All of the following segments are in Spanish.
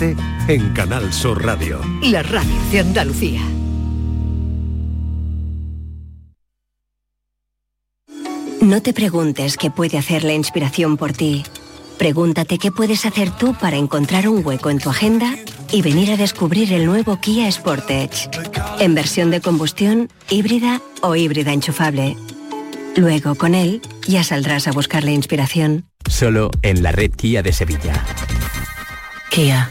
En Canal Sur Radio. La radio de Andalucía. No te preguntes qué puede hacer la inspiración por ti. Pregúntate qué puedes hacer tú para encontrar un hueco en tu agenda y venir a descubrir el nuevo Kia Sportage. En versión de combustión, híbrida o híbrida enchufable. Luego, con él, ya saldrás a buscar la inspiración. Solo en la red Kia de Sevilla. Kia.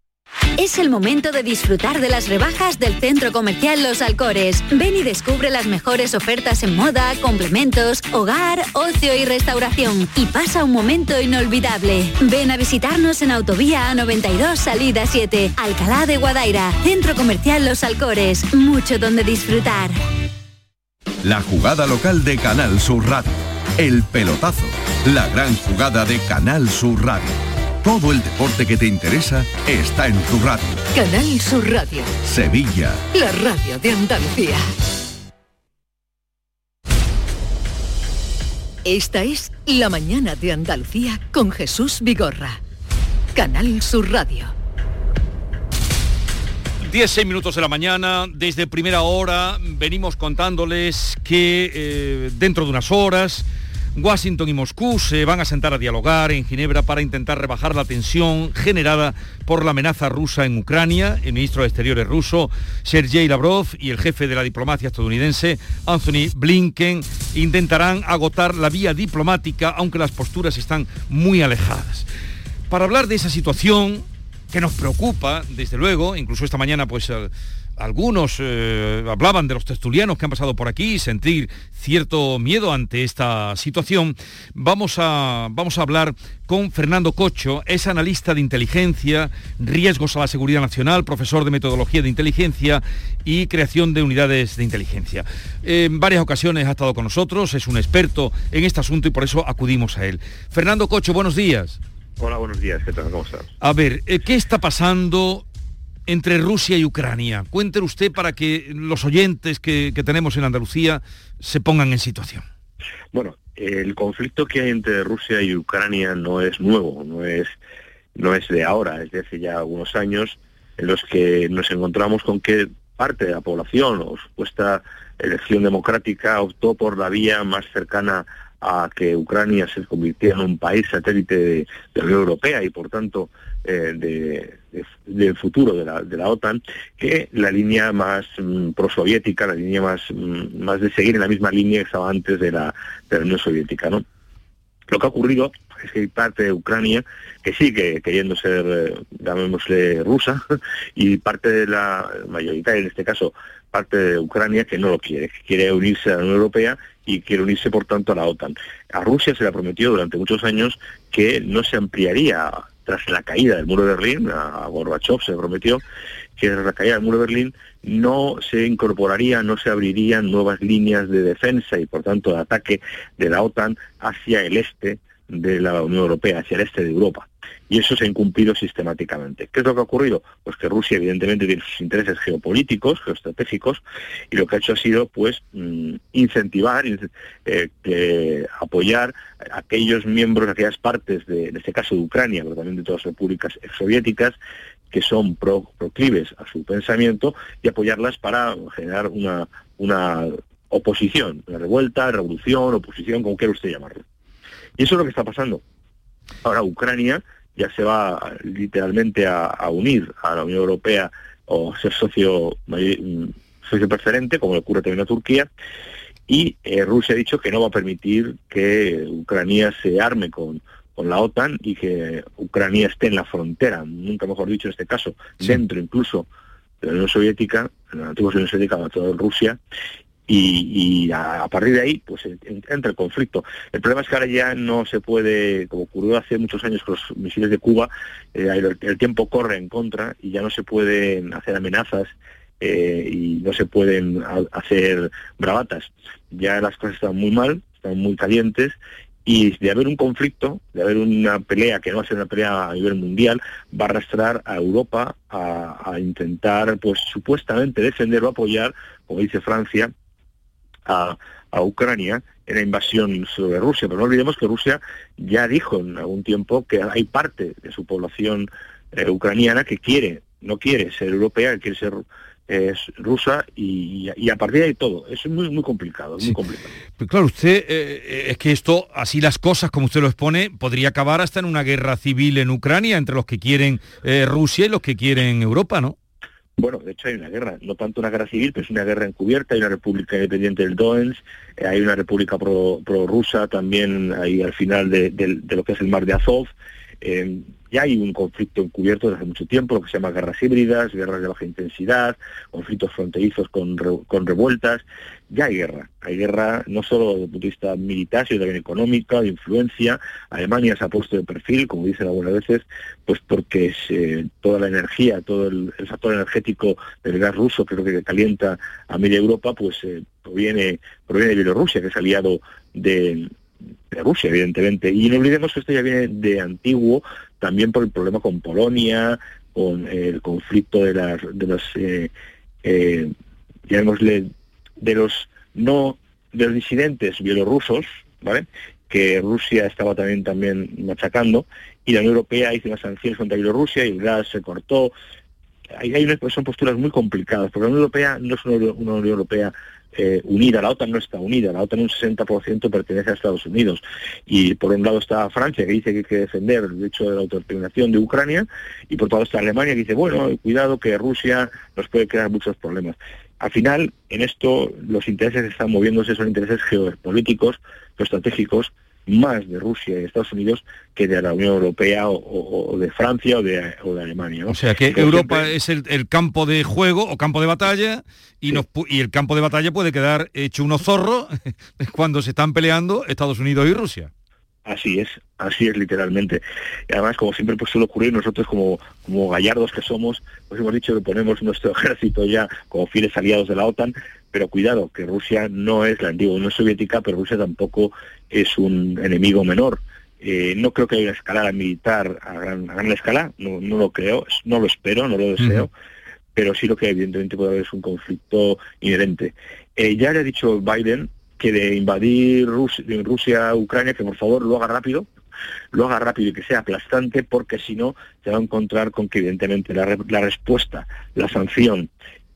Es el momento de disfrutar de las rebajas del Centro Comercial Los Alcores. Ven y descubre las mejores ofertas en moda, complementos, hogar, ocio y restauración. Y pasa un momento inolvidable. Ven a visitarnos en Autovía A92 Salida 7, Alcalá de Guadaira, Centro Comercial Los Alcores. Mucho donde disfrutar. La jugada local de Canal Sur Radio. El pelotazo. La gran jugada de Canal Sur Radio. Todo el deporte que te interesa está en tu radio. Canal Sur Radio. Sevilla. La radio de Andalucía. Esta es La mañana de Andalucía con Jesús Vigorra. Canal Sur Radio. 16 minutos de la mañana, desde primera hora venimos contándoles que eh, dentro de unas horas Washington y Moscú se van a sentar a dialogar en Ginebra para intentar rebajar la tensión generada por la amenaza rusa en Ucrania. El ministro de Exteriores ruso, Sergei Lavrov, y el jefe de la diplomacia estadounidense, Anthony Blinken, intentarán agotar la vía diplomática, aunque las posturas están muy alejadas. Para hablar de esa situación que nos preocupa, desde luego, incluso esta mañana pues algunos eh, hablaban de los tertulianos que han pasado por aquí, sentir cierto miedo ante esta situación. Vamos a, vamos a hablar con Fernando Cocho, es analista de inteligencia, riesgos a la seguridad nacional, profesor de metodología de inteligencia y creación de unidades de inteligencia. En varias ocasiones ha estado con nosotros, es un experto en este asunto y por eso acudimos a él. Fernando Cocho, buenos días. Hola, buenos días, ¿qué tal? ¿Cómo estás? A ver, eh, ¿qué está pasando entre Rusia y Ucrania. Cuéntelo usted para que los oyentes que, tenemos en Andalucía se pongan en situación. Bueno, el conflicto que hay entre Rusia y Ucrania no es nuevo, no es, no es de ahora, es de hace ya algunos años en los que nos encontramos con que parte de la población o supuesta elección democrática optó por la vía más cercana a que Ucrania se convirtiera en un país satélite de, la Unión Europea y por tanto eh, del futuro de la, de la, OTAN que la línea más mm, prosoviética, la línea más, mm, más de seguir en la misma línea que estaba antes de la, de la Unión Soviética. ¿no? Lo que ha ocurrido es que hay parte de Ucrania que sigue queriendo ser, eh, llamémosle, rusa, y parte de la mayoritaria, en este caso, parte de Ucrania que no lo quiere, que quiere unirse a la Unión Europea y quiere unirse, por tanto, a la OTAN. A Rusia se le prometió durante muchos años que no se ampliaría tras la caída del muro de Berlín, a Gorbachev se prometió que tras la caída del muro de Berlín no se incorporaría, no se abrirían nuevas líneas de defensa y por tanto de ataque de la OTAN hacia el este de la Unión Europea, hacia el este de Europa. Y eso se ha incumplido sistemáticamente. ¿Qué es lo que ha ocurrido? Pues que Rusia evidentemente tiene sus intereses geopolíticos, geoestratégicos, y lo que ha hecho ha sido pues mm, incentivar, eh, apoyar a aquellos miembros, aquellas partes, de, en este caso de Ucrania, pero también de todas las repúblicas soviéticas, que son proclives a su pensamiento y apoyarlas para generar una, una oposición, una revuelta, revolución, oposición, como quiera usted llamarlo. Y eso es lo que está pasando. Ahora Ucrania ya se va literalmente a, unir a la Unión Europea o ser socio, mm, socio preferente, como le ocurre también a Turquía, y eh, Rusia ha dicho que no va a permitir que Ucrania se arme con, con la OTAN y que Ucrania esté en la frontera, nunca mejor dicho en este caso, dentro incluso de la Unión Soviética, en la antigua Unión Soviética, de Rusia, y, a, partir de ahí pues entra el conflicto. El problema es que ahora ya no se puede, como ocurrió hace muchos años con los misiles de Cuba, eh, el, tiempo corre en contra y ya no se pueden hacer amenazas eh, y no se pueden hacer bravatas. Ya las cosas están muy mal, están muy calientes y de haber un conflicto, de haber una pelea que no va a ser una pelea a nivel mundial, va a arrastrar a Europa a, intentar, pues supuestamente defender o apoyar, como dice Francia, a, Ucrania en la invasión sobre Rusia. Pero no olvidemos que Rusia ya dijo en algún tiempo que hay parte de su población eh, ucraniana que quiere, no quiere ser europea, que quiere ser es rusa y, a partir de ahí todo. es muy, muy complicado, muy complicado. claro, usted, eh, es que esto, así las cosas, como usted lo expone, podría acabar hasta en una guerra civil en Ucrania entre los que quieren eh, Rusia y los que quieren Europa, ¿no? Bueno, de hecho hay una guerra, no tanto una guerra civil, pero es una guerra encubierta, hay una república independiente del Donetsk, eh, hay una república pro-rusa también ahí al final de, lo que es el mar de Azov, ya hay un conflicto encubierto desde hace mucho tiempo, lo que se llama guerras híbridas, guerras de baja intensidad, conflictos fronterizos con, con revueltas. Ya hay guerra. Hay guerra no solo desde el punto de vista militar, sino también económica, de influencia. Alemania se ha puesto de perfil, como dicen algunas veces, pues porque eh, toda la energía, todo el, factor energético del gas ruso, lo que calienta a media Europa, pues eh, proviene, proviene de Bielorrusia, que es aliado de, Rusia, evidentemente. Y no olvidemos que esto ya viene de antiguo, también por el problema con Polonia, con el conflicto de las, de los, eh, eh, de los no, de los disidentes bielorrusos, ¿vale? que Rusia estaba también, también machacando, y la Unión Europea hizo unas sanciones contra Bielorrusia y el gas se cortó. Hay, hay son posturas muy complicadas, porque la Unión Europea no es una, una Unión Europea eh, unida. La OTAN no está unida, la OTAN un 60% pertenece a Estados Unidos. Y por un lado está Francia, que dice que hay que defender el derecho de la autodeterminación de Ucrania, y por otro lado está Alemania, que dice, bueno, cuidado que Rusia nos puede crear muchos problemas. Al final, en esto, los intereses están moviéndose son intereses geopolíticos, geoestratégicos, más de Rusia y Estados Unidos que de la Unión Europea o, de Francia o de, Alemania. O sea que Europa es el, campo de juego o campo de batalla y, y el campo de batalla puede quedar hecho unos zorros cuando se están peleando Estados Unidos y Rusia. Así es, así es literalmente. Y además, como siempre pues, suele ocurrir, nosotros como, como gallardos que somos, pues hemos dicho que ponemos nuestro ejército ya como fieles aliados de la OTAN, pero cuidado, que Rusia no es la antigua Unión Soviética, pero Rusia tampoco es un enemigo menor. Eh, no creo que haya una escalada militar a gran, gran escala, no, no, lo creo, no lo espero, no lo deseo, pero sí lo que evidentemente puede haber es un conflicto inherente. Eh, ya le ha dicho Biden que de invadir Rusia, Ucrania, que por favor lo haga rápido, lo haga rápido y que sea aplastante, porque si no se va a encontrar con que evidentemente la, respuesta, la sanción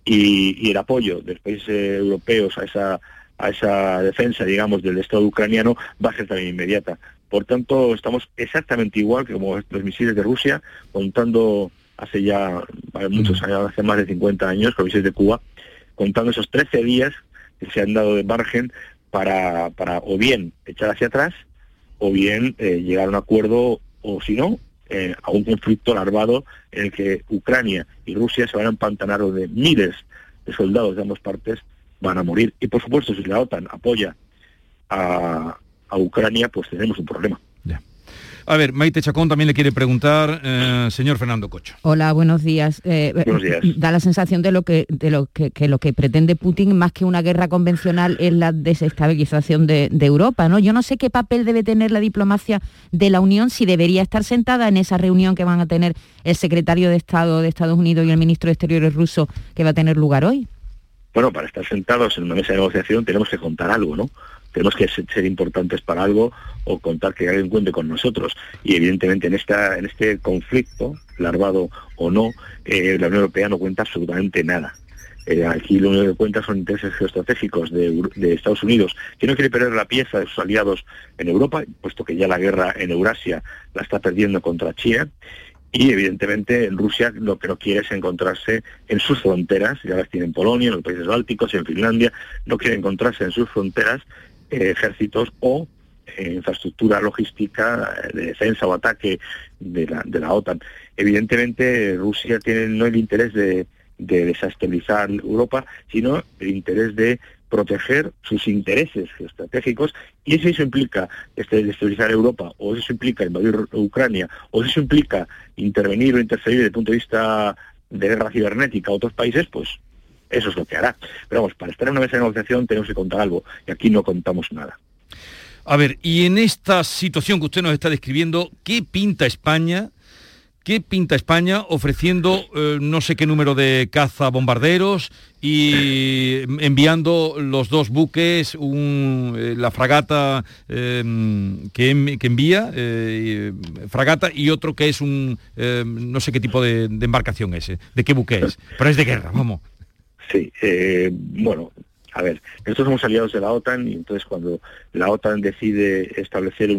y, el apoyo de los países europeos a esa, a esa defensa, digamos, del Estado ucraniano va a ser también inmediata. Por tanto, estamos exactamente igual que como los misiles de Rusia, contando hace ya muchos años, hace más de 50 años, con misiles de Cuba, contando esos 13 días que se han dado de margen para, para o bien echar hacia atrás o bien eh, llegar a un acuerdo o si no eh, a un conflicto larvado en el que Ucrania y Rusia se van a empantanar donde miles de soldados de ambas partes van a morir. Y por supuesto, si la OTAN apoya a, a Ucrania, pues tenemos un problema. A ver, Maite Chacón también le quiere preguntar, eh, señor Fernando Cocho. Hola, buenos días. Eh, buenos días. Da la sensación de lo que, de lo que, lo que pretende Putin más que una guerra convencional es la desestabilización de, Europa, ¿no? Yo no sé qué papel debe tener la diplomacia de la Unión, si debería estar sentada en esa reunión que van a tener el secretario de Estado de Estados Unidos y el ministro de Exteriores ruso que va a tener lugar hoy. Bueno, para estar sentados en una mesa de negociación tenemos que contar algo, ¿no? tenemos que ser importantes para algo o contar que alguien cuente con nosotros. Y evidentemente en, esta, en este conflicto, larvado o no, eh, la Unión Europea no cuenta absolutamente nada. Eh, aquí lo único que cuenta son intereses geoestratégicos de, Estados Unidos, que no quiere perder la pieza de sus aliados en Europa, puesto que ya la guerra en Eurasia la está perdiendo contra China, y evidentemente en Rusia lo que no quiere es encontrarse en sus fronteras, ya las tiene en Polonia, en los países bálticos, en Finlandia, no quiere encontrarse en sus fronteras eh, ejércitos o eh, infraestructura logística de defensa o ataque de la, de la OTAN. Evidentemente Rusia tiene no el interés de, desestabilizar Europa, sino el interés de proteger sus intereses estratégicos y si eso implica este, desestabilizar Europa o eso implica invadir Ucrania o eso implica intervenir o interferir desde el punto de vista de guerra cibernética a otros países, pues eso es lo que hará. Pero vamos, para estar en una mesa de negociación tenemos que contar algo y aquí no contamos nada. A ver, y en esta situación que usted nos está describiendo, ¿qué pinta España? ¿Qué pinta España ofreciendo eh, no sé qué número de caza bombarderos y enviando los dos buques, eh, la fragata em, que, envía, eh, fragata, y otro que es un, em, no sé qué tipo de, de, embarcación es, de qué buque es, pero es de guerra, vamos. Sí, bueno, a ver, nosotros somos aliados de la OTAN y entonces cuando la OTAN decide establecer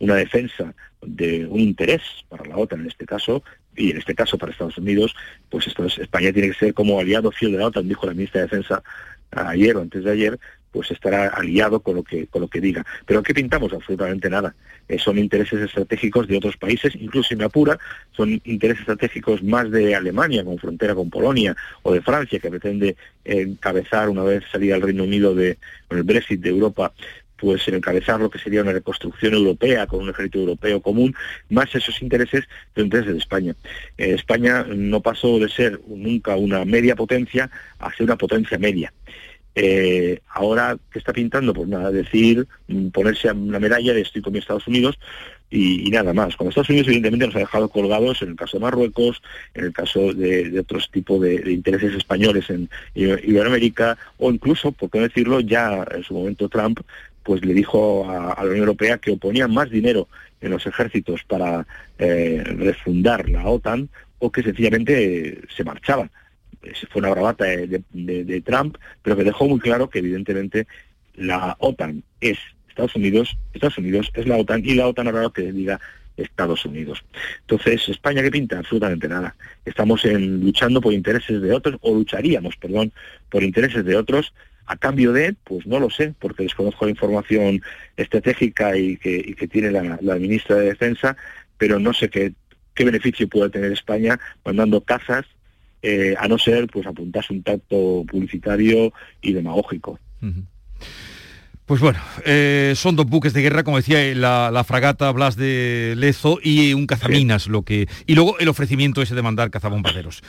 una defensa de un interés para la OTAN en este caso, y en este caso para Estados Unidos, pues España tiene que ser como aliado fiel de la OTAN, dijo la ministra de Defensa ayer o antes de ayer, pues estará aliado con lo que con lo que diga. Pero ¿qué pintamos? Absolutamente nada. Eh, son intereses estratégicos de otros países, incluso si me apura, son intereses estratégicos más de Alemania, con frontera con Polonia, o de Francia, que pretende encabezar, una vez salida el Reino Unido de, con el Brexit de Europa, pues encabezar lo que sería una reconstrucción europea con un ejército europeo común, más esos intereses de intereses de España. Eh, España no pasó de ser nunca una media potencia a ser una potencia media. Eh, ahora, ¿qué está pintando? Pues nada, decir, mm, ponerse una medalla de estoy con Estados Unidos y, nada más. Con Estados Unidos, evidentemente, nos ha dejado colgados en el caso de Marruecos, en el caso de, otros tipos de, intereses españoles en Iberoamérica, o incluso, por qué decirlo, ya en su momento Trump pues le dijo a, la Unión Europea que oponía más dinero en los ejércitos para eh, refundar la OTAN o que sencillamente se marchaba fue una bravata de, Trump, pero que dejó muy claro que evidentemente la OTAN es Estados Unidos, Estados Unidos es la OTAN y la OTAN ahora lo que diga Estados Unidos. Entonces, ¿España qué pinta? Absolutamente nada. Estamos en, luchando por intereses de otros, o lucharíamos, perdón, por intereses de otros, a cambio de, pues no lo sé, porque desconozco la información estratégica y que, tiene la, la, ministra de Defensa, pero no sé qué, qué beneficio puede tener España mandando cazas eh, a no ser pues apuntarse un tacto publicitario y demagógico. Pues bueno, eh, son dos buques de guerra, como decía, la, fragata Blas de Lezo y un cazaminas, lo que. Y luego el ofrecimiento ese de mandar cazabombarderos.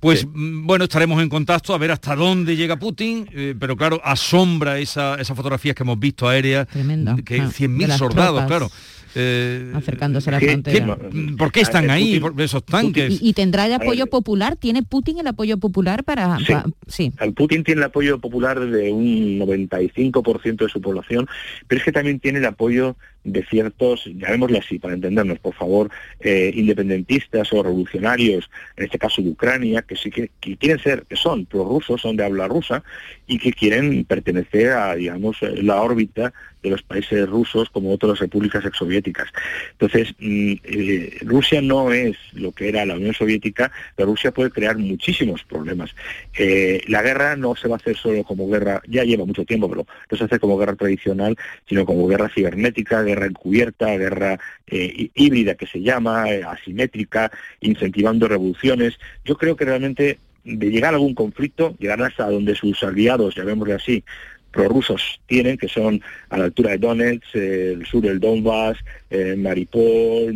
Pues mm, bueno, estaremos en contacto a ver hasta dónde llega Putin, eh, pero claro, asombra esa, esas fotografías que hemos visto aéreas, que 100.000 ah, soldados, claro. Eh, acercándose a la frontera. ¿Por qué están ahí esos tanques? Y, tendrá el apoyo popular? ¿Tiene Putin el apoyo popular para...? Sí. El Putin tiene el apoyo popular de un 95% de su población, pero es que también tiene el apoyo de ciertos, llamémosle así, para entendernos, por favor, eh, independentistas o revolucionarios, en este caso de Ucrania, que sí que, quieren ser, que son prorrusos, son de habla rusa, y que quieren pertenecer a, digamos, la órbita de los países rusos como otras repúblicas exsoviéticas. Entonces, mm, eh, Rusia no es lo que era la Unión Soviética, pero Rusia puede crear muchísimos problemas. Eh, la guerra no se va a hacer solo como guerra, ya lleva mucho tiempo, pero no se hace como guerra tradicional, sino como guerra cibernética, guerra encubierta, guerra eh, híbrida que se llama, asimétrica, incentivando revoluciones. Yo creo que realmente de llegar a algún conflicto, llegar hasta donde sus aliados, llamémosle así, prorrusos tienen, que son a la altura de Donetsk, el sur del Donbass, eh, Maripol,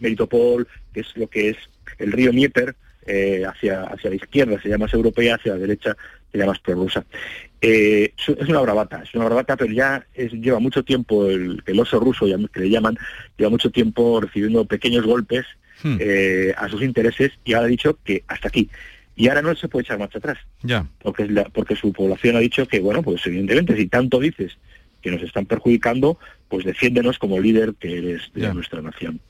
Meritopol, que es lo que es el río Dnieper, eh, hacia, hacia la izquierda se llama más europea, hacia la derecha se llama más prorrusa. Eh, es una bravata, es una bravata, pero ya lleva mucho tiempo el, oso ruso, que le llaman, lleva mucho tiempo recibiendo pequeños golpes hmm. a sus intereses y ahora ha dicho que hasta aquí. Y ahora no se puede echar marcha atrás. Ya. Porque, porque su población ha dicho que, bueno, pues evidentemente, si tanto dices que nos están perjudicando, pues defiéndenos como líder que eres de nuestra nación.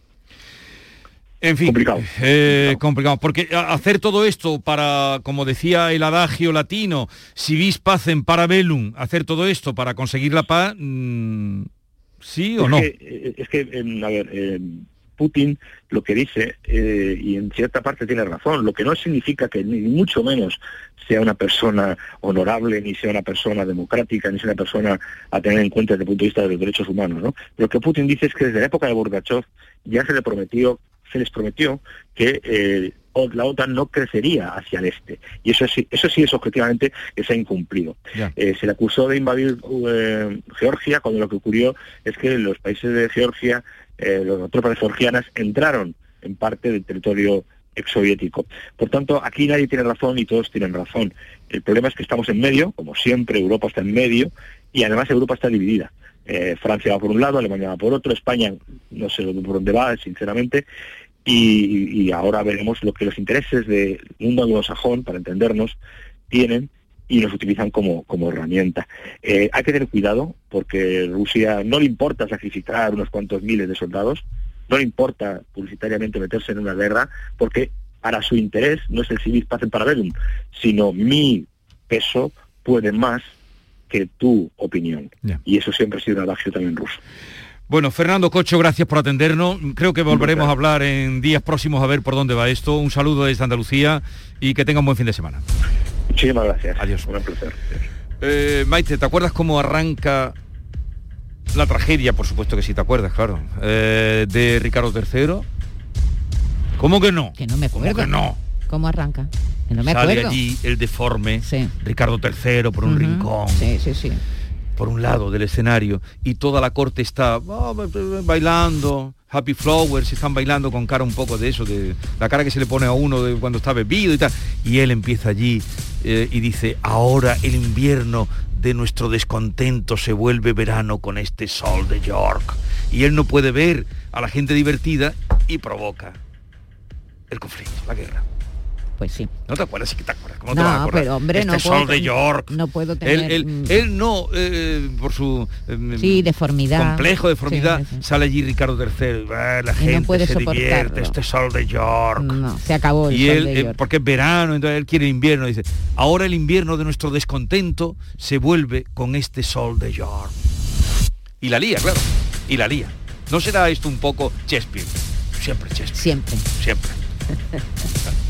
En fin, complicado. Eh, complicado. Porque hacer todo esto para, como decía el adagio latino, si vis pacem para velum, hacer todo esto para conseguir la paz, mm, ¿sí o no? Eh, es que, a ver, eh, Putin lo que dice, eh, y en cierta parte tiene razón, lo que no significa que ni mucho menos sea una persona honorable, ni sea una persona democrática, ni sea una persona a tener en cuenta desde el punto de vista de los derechos humanos. ¿no? Lo que Putin dice es que desde la época de Gorbachev ya se le prometió, se les prometió que eh, la OTAN no crecería hacia el este. Y eso sí, eso sí es objetivamente que se ha incumplido. Eh, se le acusó de invadir Georgia cuando lo que ocurrió es que los países de Georgia eh, las tropas georgianas entraron en parte del territorio exsoviético. Por tanto, aquí nadie tiene razón y todos tienen razón. El problema es que estamos en medio, como siempre, Europa está en medio, y además Europa está dividida. Eh, Francia va por un lado, Alemania va por otro, España no sé por dónde va, sinceramente, y, ahora veremos lo que los intereses del mundo anglosajón, para entendernos, tienen y los utilizan como, como herramienta. Eh, hay que tener cuidado porque Rusia no le importa sacrificar unos cuantos miles de soldados, no le importa publicitariamente meterse en una guerra, porque para su interés no es el civil paz en paralelum, sino mi peso puede más que tu opinión. Y eso siempre ha sido un adagio también ruso. Bueno, Fernando Cocho, gracias por atendernos. Creo que volveremos a hablar en días próximos a ver por dónde va esto. Un saludo desde Andalucía y que tenga un buen fin de semana. Muchísimas gracias. Adiós. Un placer. Eh, Maite, ¿te acuerdas cómo arranca la tragedia? Por supuesto que sí, te acuerdas, claro. Eh, de Ricardo III. ¿Cómo que no? Que no me acuerdo. ¿Cómo que no? ¿Cómo arranca? Que no me Sale acuerdo. allí el deforme, Ricardo III por un rincón. Sí, sí, sí por un lado del escenario y toda la corte está oh, bailando, Happy Flowers, están bailando con cara un poco de eso, de la cara que se le pone a uno de cuando está bebido y tal. Y él empieza allí eh, y dice, ahora el invierno de nuestro descontento se vuelve verano con este sol de York. Y él no puede ver a la gente divertida y provoca el conflicto, la guerra pues sí. ¿No te acuerdas? Sí que te acuerdas. ¿Cómo no, te vas a pero hombre, este no sol puedo, de York. No puedo tener... Él, él, él no, eh, por su... Eh, sí, deformidad. Complejo, deformidad, sí, sí. sale allí Ricardo III. La gente no puede se divierte, este sol de York. No, se acabó el y sol él, de eh, York. porque es verano, entonces él quiere invierno. Dice, ahora el invierno de nuestro descontento se vuelve con este sol de York. Y la lía, claro. Y la lía. ¿No será esto un poco Shakespeare? Siempre Shakespeare. Siempre. Siempre.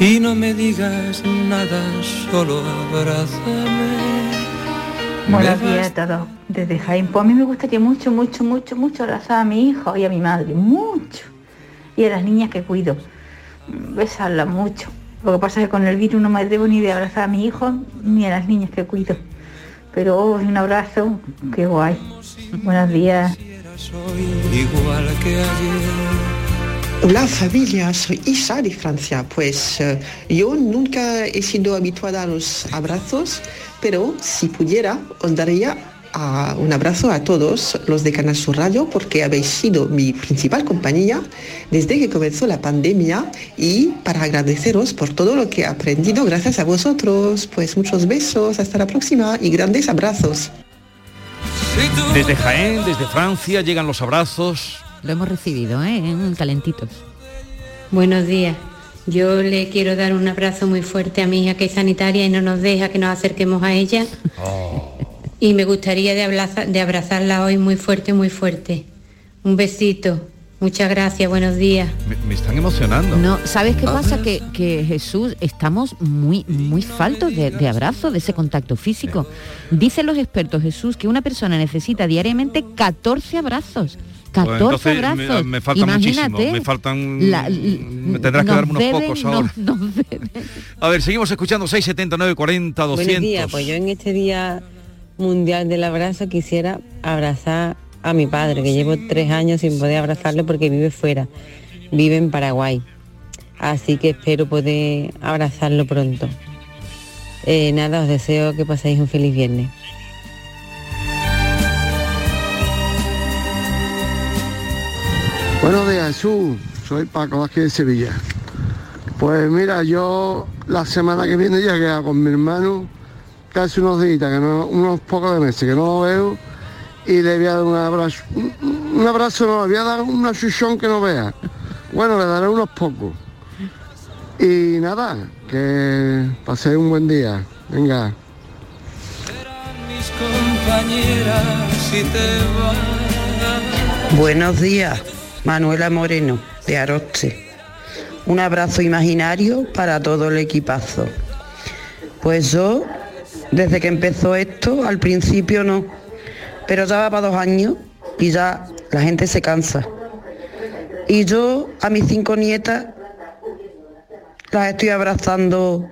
y no me digas nada, solo abrázame. Buenos días a todos. Desde Jaén, pues a mí me gustaría mucho, mucho, mucho, mucho abrazar a mi hijo y a mi madre, mucho. Y a las niñas que cuido, besarlas mucho. Lo que pasa es que con el virus no me debo ni de abrazar a mi hijo ni a las niñas que cuido. Pero oh, un abrazo, qué guay. Buenos días. Igual que ayer. Hola familia, soy Isa de Francia. Pues uh, yo nunca he sido habituada a los abrazos, pero si pudiera os daría un abrazo a todos los de Canal Sur Radio porque habéis sido mi principal compañía desde que comenzó la pandemia y para agradeceros por todo lo que he aprendido gracias a vosotros. Pues muchos besos, hasta la próxima y grandes abrazos. Desde Jaén, desde Francia llegan los abrazos, lo hemos recibido, ¿eh? calentitos. Buenos días. Yo le quiero dar un abrazo muy fuerte a mi hija que es sanitaria y no nos deja que nos acerquemos a ella. Oh. Y me gustaría de, abrazar, de abrazarla hoy muy fuerte, muy fuerte. Un besito. Muchas gracias, buenos días. Me, me están emocionando. No, ¿sabes qué pasa? Que, que, Jesús, estamos muy, muy faltos de, de abrazo, de ese contacto físico. Dicen los expertos, Jesús, que una persona necesita diariamente 14 abrazos. 14 pues abrazos. Me, me faltan Imagínate, muchísimo, me faltan... La, me tendrás que darme unos pocos ahora. Nos, nos a ver, seguimos escuchando 679 40 200. Buenos días, pues yo en este Día Mundial del Abrazo quisiera abrazar a mi padre, que llevo tres años sin poder abrazarle porque vive fuera, vive en Paraguay. Así que espero poder abrazarlo pronto. Eh, nada, os deseo que paséis un feliz viernes. Buenos días, Jesús. Soy Paco, aquí de Sevilla. Pues mira, yo la semana que viene ya he quedado con mi hermano casi unos días, que no, unos pocos meses que no lo veo, y le voy a dar un abrazo. Un, abrazo no, le voy a dar una chuchón que no vea. Bueno, le daré unos pocos. Y nada, que paséis un buen día. Venga. Buenos días. Manuela Moreno, de Aroste. Un abrazo imaginario para todo el equipazo. Pues yo, desde que empezó esto, al principio no, pero ya va para dos años y ya la gente se cansa. Y yo a mis cinco nietas las estoy abrazando.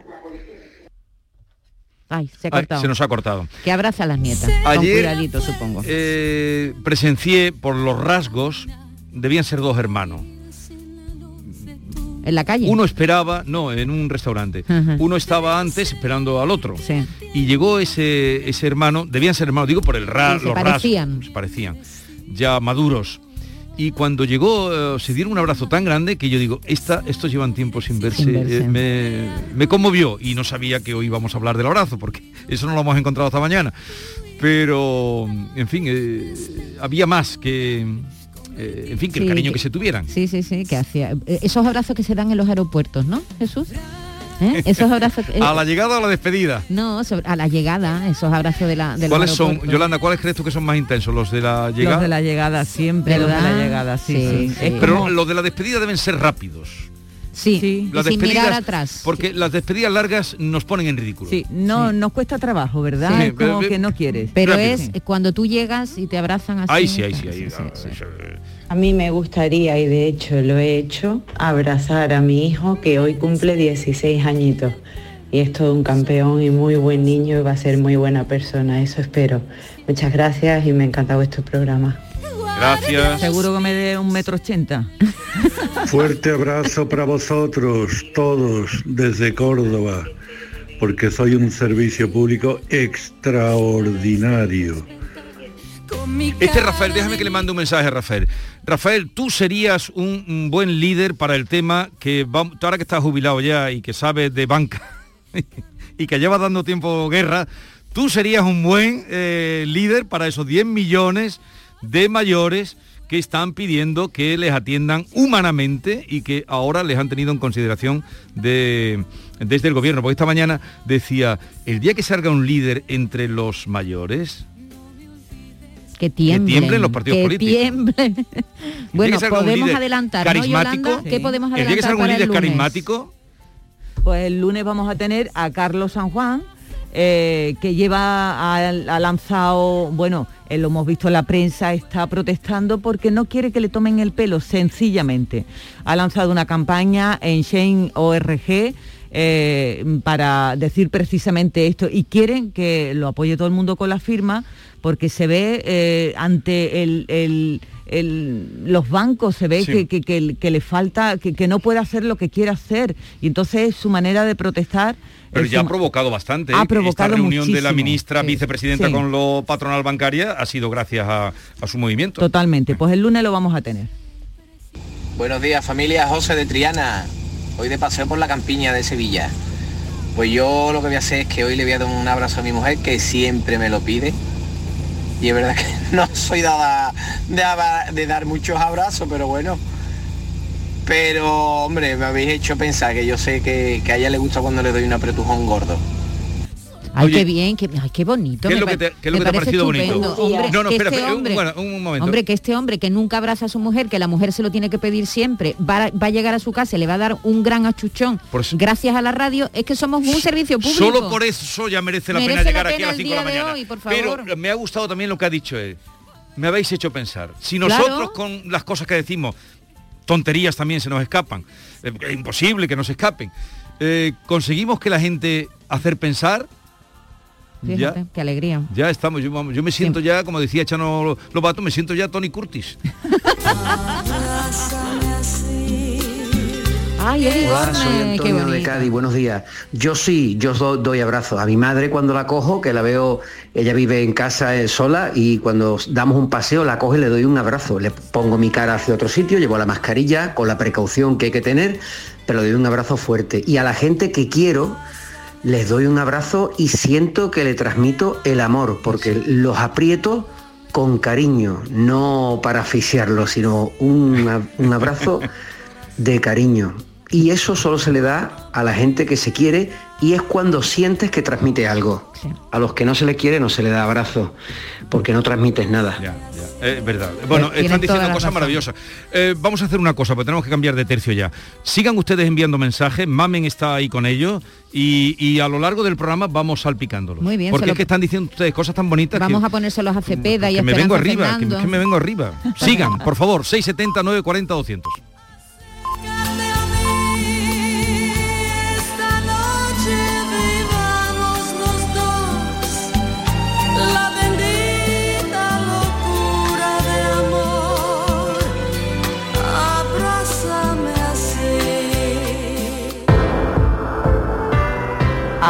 Ay, se ha Ay, cortado. se nos ha cortado. Que abraza a las nietas. Con Ayer cuidadito, supongo. eh, presencié por los rasgos, debían ser dos hermanos. En la calle. Uno esperaba, no, en un restaurante. Ajá. Uno estaba antes esperando al otro. Y llegó ese, ese hermano, debían ser hermanos, digo por el ra Sí, se los parecían. rasgos, se parecían, ya maduros. Y cuando llegó, eh, se dieron un abrazo tan grande que yo digo, esta, estos llevan tiempo sin verse. Sin verse. Eh, me, me conmovió y no sabía que hoy íbamos a hablar del abrazo, porque eso no lo hemos encontrado hasta mañana. Pero, en fin, eh, había más que, eh, en fin, que el cariño que- que se tuvieran. Sí, sí, sí, que hacía. eh, Esos abrazos que se dan en los aeropuertos, ¿no, Jesús? ¿Eh? Esos abrazos. eh, A la llegada o a la despedida. No, sobre- a la llegada, esos abrazos de la de los ¿Cuáles son. Yolanda, cuáles crees tú que son más intensos? ¿Los de la llegada? Los de la llegada, siempre los de la ¿Verdad? llegada, sí, Sí, sí. sí. Es Pero como- los de la despedida deben ser rápidos. Sí, Las y sin mirar atrás. Porque las despedidas largas nos ponen en ridículo. Sí, no, nos cuesta trabajo, ¿verdad? Sí, es como pero- que no quieres. Pero Rápido. es cuando tú llegas y te abrazan así. Ahí sí, ahí sí, ahí. A mí me gustaría, y de hecho lo he hecho, abrazar a mi hijo que hoy cumple 16 añitos. Y es todo un campeón y muy buen niño y va a ser muy buena persona, eso espero. Muchas gracias y me encanta vuestro programa. Gracias. Seguro que me dé un metro ochenta. Fuerte abrazo para vosotros, todos, desde Córdoba, porque soy un servicio público extraordinario. Este Rafael, déjame que le mande un mensaje a Rafael. Rafael, tú serías un, un buen líder para el tema que vamos, tú ahora que estás jubilado ya y que sabes de banca y que llevas dando tiempo guerra, tú serías un buen eh, líder para esos 10 millones de mayores que están pidiendo que les atiendan humanamente y que ahora les han tenido en consideración de, desde el gobierno. Porque esta mañana decía, el día que salga un líder entre los mayores, Que tiemblen. tiemblen los partidos que políticos. tiemblen. bueno, que podemos adelantar, ¿no, Yolanda? ¿Qué podemos el día que adelantar salga un líder carismático, Pues el lunes vamos a tener a Carlos San Juan, eh, que lleva, ha, ha lanzado, bueno, eh, lo hemos visto en la prensa, está protestando porque no quiere que le tomen el pelo, sencillamente. Ha lanzado una campaña en Shane ORG eh, para decir precisamente esto y quieren que lo apoye todo el mundo con la firma porque se ve ante el- el- los bancos, se ve Sí. que, que- que- que le falta, que, que no puede hacer lo que quiere hacer y entonces su manera de protestar... pero ya ha provocado bastante. Ha ¿eh? provocado Esta reunión de la ministra vicepresidenta Sí. con lo patronal bancaria ha sido gracias a, a su movimiento. Totalmente, pues el lunes lo vamos a tener. Buenos días familia, José de Triana. Hoy de paseo por la campiña de Sevilla. Pues yo lo que voy a hacer es que hoy le voy a dar un abrazo a mi mujer que siempre me lo pide. Y es verdad que no soy dada de, de dar muchos abrazos, pero bueno. Pero hombre, me habéis hecho pensar que yo sé que, que a ella le gusta cuando le doy un apretujón gordo. Ay, Oye, qué bien, qué, ay, qué bonito. ¿qué es lo que te- qué es lo que te ha parecido bonito? estupendo. Hombre, No, no, espera, este espera, un- bueno, un momento. Hombre, que este hombre que nunca abraza a su mujer, que la mujer se lo tiene que pedir siempre, va, a- va a llegar a su casa y le va a dar un gran achuchón Por eso- gracias a la radio, es que somos un servicio público. Solo por eso ya merece la Merece pena la llegar aquí a las el 5 de la día de mañana. hoy, por favor. Pero me ha gustado también lo que ha dicho él. Me habéis hecho pensar. Si Claro. nosotros con las cosas que decimos, tonterías también se nos escapan, eh, es imposible que nos escapen, eh, conseguimos que la gente hacer pensar, Fíjate, ya, qué alegría. ya estamos. Yo, me siento ya, como decía Chano Lobato, me siento ya Tony Curtis. Ay, Eddie Hola, soy Antonio de. Cádiz, buenos días. Yo sí, yo do- doy abrazo a mi madre cuando la cojo, que la veo, ella vive en casa eh, sola y cuando damos un paseo la cojo y le doy un abrazo. Le pongo mi cara hacia otro sitio, llevo la mascarilla con la precaución que hay que tener, pero le doy un abrazo fuerte. Y a la gente que quiero, les doy un abrazo y siento que le transmito el amor, porque los aprieto con cariño, no para asfixiarlos, sino un, un abrazo de cariño. Y eso solo se le da a la gente que se quiere y es cuando sientes que transmite algo. A los que no se les quiere no se le da abrazo, porque no transmites nada. Es verdad. Bueno, Tienen están diciendo cosas razón. maravillosas. Eh, vamos a hacer una cosa, porque tenemos que cambiar de tercio ya. Sigan ustedes enviando mensajes, Mamen está ahí con ellos y, y a lo largo del programa vamos salpicándolos. Muy bien, Porque lo- es que están diciendo ustedes cosas tan bonitas que- Vamos a ponérselos a Cepeda y a que me vengo arriba, que, que me vengo arriba. Sigan, por favor, 670 940 200.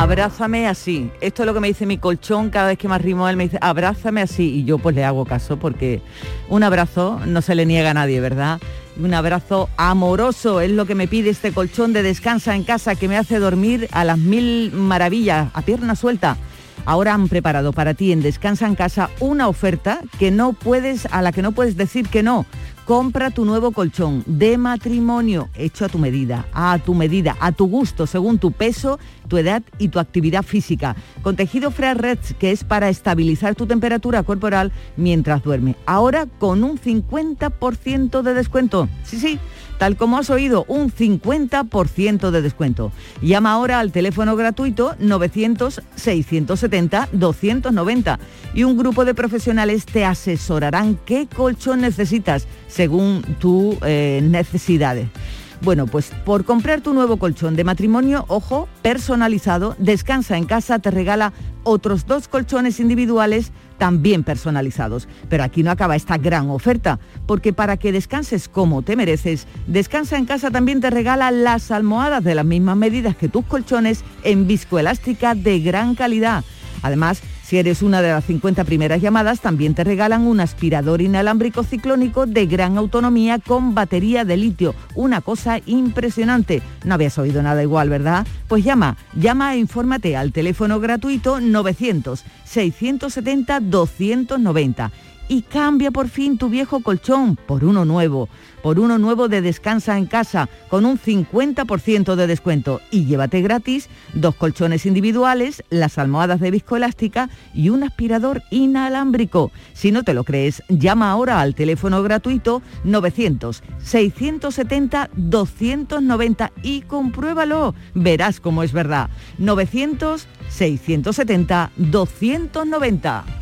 Abrázame así. Esto es lo que me dice mi colchón cada vez que me arrimo él, me dice, abrázame así. Y yo pues le hago caso porque un abrazo no se le niega a nadie, ¿verdad? Un abrazo amoroso es lo que me pide este colchón de descansa en casa que me hace dormir a las mil maravillas, a pierna suelta. Ahora han preparado para ti en Descansa en casa una oferta que no puedes, a la que no puedes decir que no. Compra tu nuevo colchón de matrimonio hecho a tu medida, a tu medida, a tu gusto, según tu peso, tu edad y tu actividad física. Con tejido Fresh Reds, que es para estabilizar tu temperatura corporal mientras duerme. Ahora con un 50% de descuento. Sí, sí, tal como has oído, un 50% de descuento. Llama ahora al teléfono gratuito 900-670-290 y un grupo de profesionales te asesorarán qué colchón necesitas según tus eh, necesidades. Bueno, pues por comprar tu nuevo colchón de matrimonio, ojo, personalizado, Descansa en casa te regala otros dos colchones individuales también personalizados. Pero aquí no acaba esta gran oferta, porque para que descanses como te mereces, Descansa en casa también te regala las almohadas de las mismas medidas que tus colchones en viscoelástica de gran calidad. Además, si eres una de las 50 primeras llamadas, también te regalan un aspirador inalámbrico ciclónico de gran autonomía con batería de litio. Una cosa impresionante. No habías oído nada igual, ¿verdad? Pues llama, llama e infórmate al teléfono gratuito 900-670-290 y cambia por fin tu viejo colchón por uno nuevo, por uno nuevo de Descansa en casa con un 50% de descuento y llévate gratis dos colchones individuales, las almohadas de viscoelástica y un aspirador inalámbrico. Si no te lo crees, llama ahora al teléfono gratuito 900-670-290 y compruébalo. Verás cómo es verdad. 900-670-290.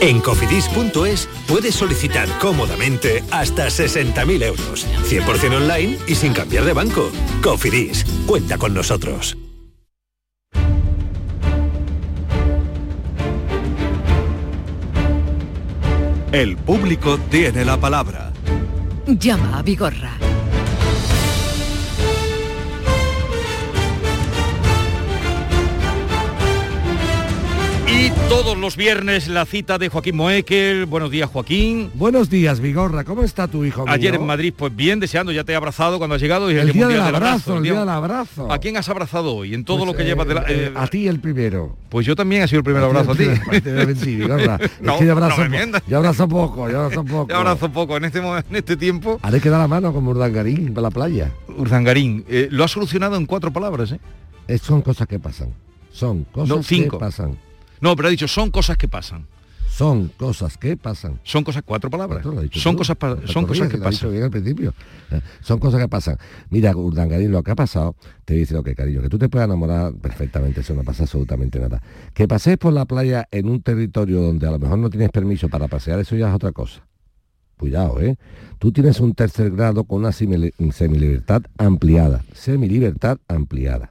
En cofidis.es puedes solicitar cómodamente hasta 60.000 euros. 100% online y sin cambiar de banco. Cofidis, cuenta con nosotros. El público tiene la palabra. Llama a Vigorra. Y todos los viernes la cita de Joaquín Moekel. Buenos días, Joaquín. Buenos días, Vigorra. ¿Cómo está tu hijo? Ayer mío? en Madrid, pues bien, deseando, ya te he abrazado cuando has llegado. Y El día del abrazo, el día- del abrazo. ¿A quién has abrazado hoy? En todo Pues, lo que eh, llevas de la... eh, a ti el primero. Pues yo también he sido el primer abrazo a ti. Mentir, Vigorra. No, yo abrazo, no me po- mientas. yo abrazo poco, yo abrazo poco. Abrazo poco en este, en este tiempo. Haré que da la mano como Urdangarín para la playa. Urzangarín, eh, lo ha solucionado en cuatro palabras, ¿eh? Son cosas que pasan. Son cosas No, cinco. que pasan. No, pero ha dicho, son cosas que pasan. Son cosas que pasan. Son cosas, cuatro palabras. Son tú. cosas, pa- son cosas que pasan. bien al principio. Eh, Son cosas que pasan. Mira, Urdangarín, lo que ha pasado, te dice lo que cariño, que tú te puedes enamorar perfectamente, eso no pasa absolutamente nada. Que pases por la playa en un territorio donde a lo mejor no tienes permiso para pasear, eso ya es otra cosa. Cuidado, ¿eh? Tú tienes un tercer grado con una semilibertad ampliada. Semilibertad ampliada.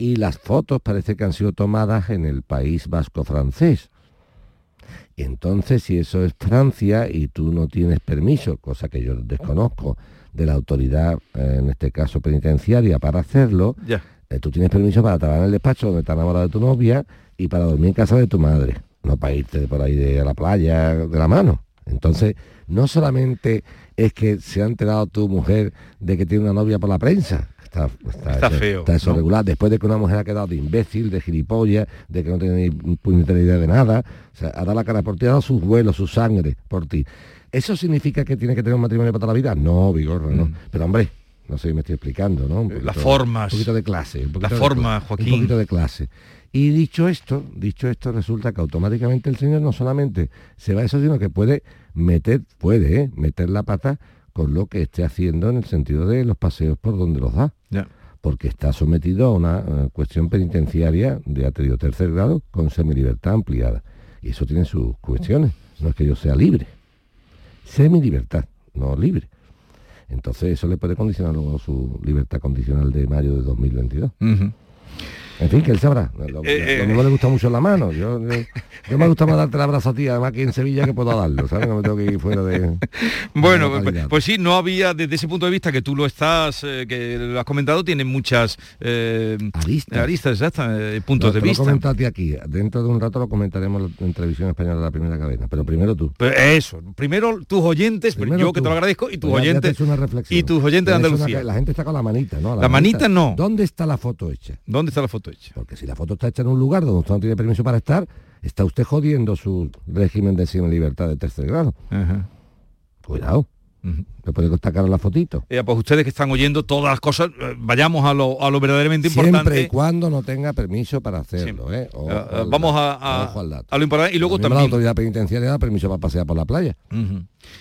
Y las fotos parece que han sido tomadas en el país vasco francés. Y entonces, si eso es Francia y tú no tienes permiso, cosa que yo desconozco, de la autoridad, eh, en este caso penitenciaria, para hacerlo, Ya. eh, tú tienes permiso para trabajar en el despacho donde está enamorado de tu novia y para dormir en casa de tu madre, no para irte por ahí de a la playa de la mano. Entonces, no solamente es que se ha enterado tu mujer de que tiene una novia por la prensa, está, está, Está feo, está eso ¿no? regular, después de que una mujer ha quedado de imbécil, de gilipollas, de que no tiene ni puñetera idea de nada, o sea, ha dado la cara por ti, ha dado sus vuelos, su sangre por ti. ¿Eso significa que tiene que tener un matrimonio para toda la vida? No, Vigorra, no. Pero hombre, no sé si me estoy explicando, ¿no? Un Mm. Las formas. Un poquito de clase. un poquito de Joaquín. Un poquito de clase. Y dicho esto, dicho esto, resulta que automáticamente el señor no solamente se va a eso, sino que puede meter, puede, ¿eh? meter la pata con lo que esté haciendo en el sentido de los paseos por donde los da. Ya. Porque está sometido a una eh, cuestión penitenciaria de atrio tercer grado con semilibertad ampliada. Y eso tiene sus cuestiones. No es que yo sea libre. Semilibertad, no libre. Entonces eso le puede condicionar luego su libertad condicional de mayo de 2022. Ujú. En fin, que él sabrá. Lo, Eh, lo eh. mismo le gusta mucho la mano. Yo, yo, yo me gusta más darte el abrazo a ti, además aquí en Sevilla que puedo darlo, ¿sabes? No me tengo que ir fuera de... Bueno, de pues, pues sí, no había, desde ese punto de vista que tú lo estás, eh, que lo has comentado, tiene muchas eh, aristas, exacto, eh, puntos No, de te lo vista. comento a ti aquí. Dentro de un rato lo comentaremos en televisión española de la primera cadena. Pero primero tú. Pues eso, primero tus oyentes, Primero yo que te lo agradezco, y tus Pues te he oyentes, una reflexión. y tus oyentes de una Andalucía. la gente está con la manita, ¿no? La manita no. ¿Dónde está la foto hecha? ¿Dónde está la foto hecha? Porque si la foto está hecha en un lugar donde usted no tiene permiso para estar, está usted jodiendo su régimen de libertad de tercer grado. Cuidado. Puede costar cara la fotito. Eh, pues ustedes que están oyendo todas las cosas, eh, vayamos a lo, a lo verdaderamente Siempre importante. y cuando no tenga permiso para hacerlo, ¿eh? Eh, eh, al vamos a, a- lo importante y luego La también. autoridad penitenciaria da permiso para pasear por la playa.